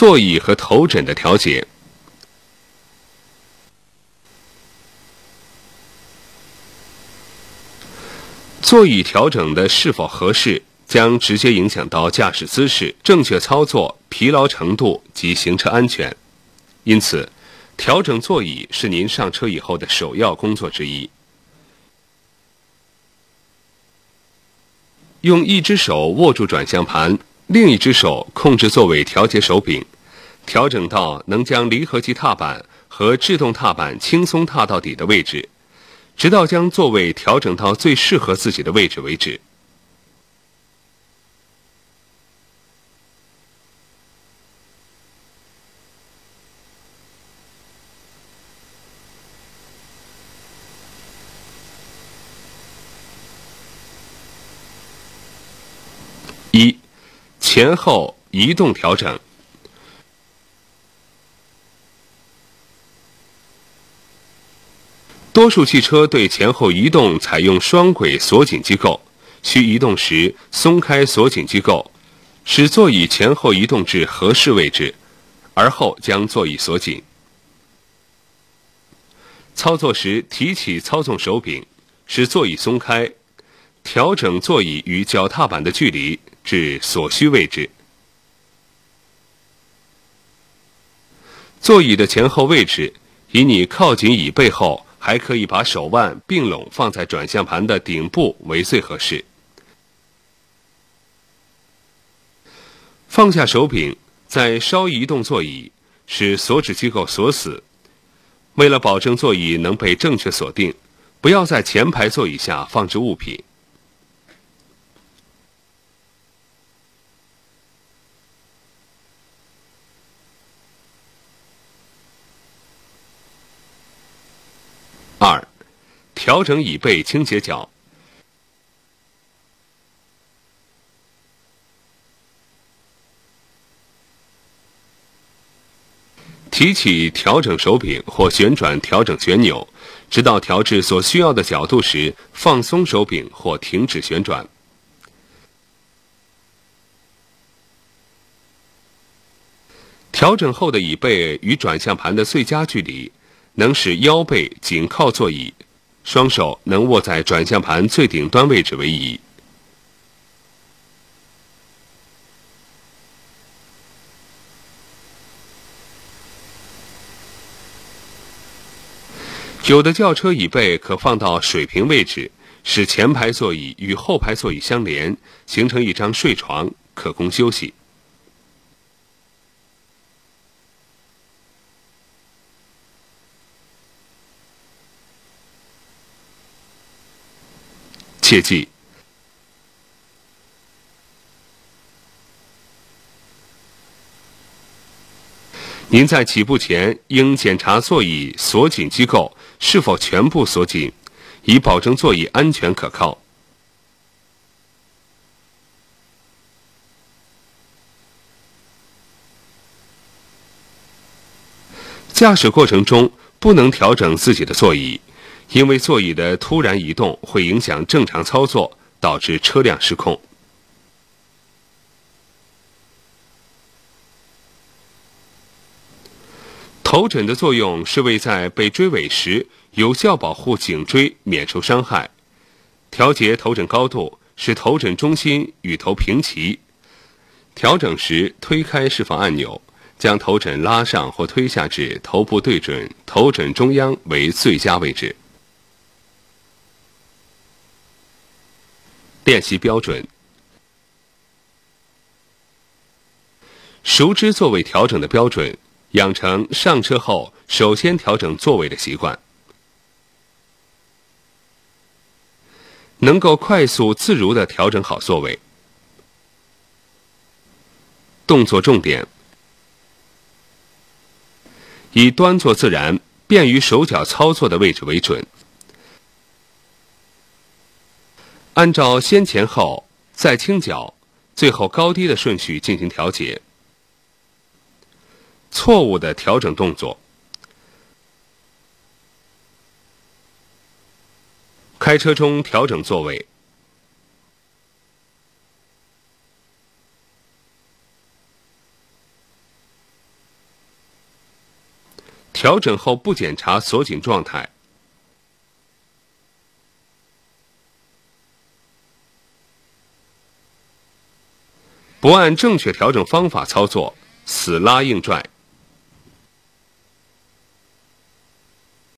座椅和头枕的调节。座椅调整的是否合适，将直接影响到驾驶姿势、正确操作、疲劳程度及行车安全。因此，调整座椅是您上车以后的首要工作之一。用一只手握住转向盘，另一只手控制座位调节手柄，调整到能将离合器踏板和制动踏板轻松踏到底的位置。直到将座位调整到最适合自己的位置为止。一，前后移动调整。多数汽车对前后移动采用双轨锁紧机构，需移动时松开锁紧机构，使座椅前后移动至合适位置，而后将座椅锁紧。操作时提起操纵手柄，使座椅松开，调整座椅与脚踏板的距离至所需位置。座椅的前后位置，以你靠近椅背后。还可以把手腕并拢放在转向盘的顶部为最合适。放下手柄，再稍移动座椅，使锁止机构锁死。为了保证座椅能被正确锁定，不要在前排座椅下放置物品。调整椅背倾斜角。提起调整手柄或旋转调整旋钮，直到调至所需要的角度时，放松手柄或停止旋转。调整后的椅背与转向盘的最佳距离。能使腰背紧靠座椅，双手能握在转向盘最顶端位置为宜。有的轿车椅背可放到水平位置，使前排座椅与后排座椅相连，形成一张睡床，可供休息。切记，您在起步前应检查座椅锁紧机构是否全部锁紧，以保证座椅安全可靠。驾驶过程中不能调整自己的座椅。因为座椅的突然移动会影响正常操作，导致车辆失控。头枕的作用是为在被追尾时有效保护颈椎免受伤害。调节头枕高度，使头枕中心与头平齐。调整时推开释放按钮，将头枕拉上或推下至头部对准头枕中央为最佳位置。练习标准，熟知座位调整的标准，养成上车后首先调整座位的习惯，能够快速自如的调整好座位。动作重点：以端坐自然、便于手脚操作的位置为准。按照先前后再倾角，最后高低的顺序进行调节。错误的调整动作。开车中调整座位。调整后不检查锁紧状态。不按正确调整方法操作，死拉硬拽。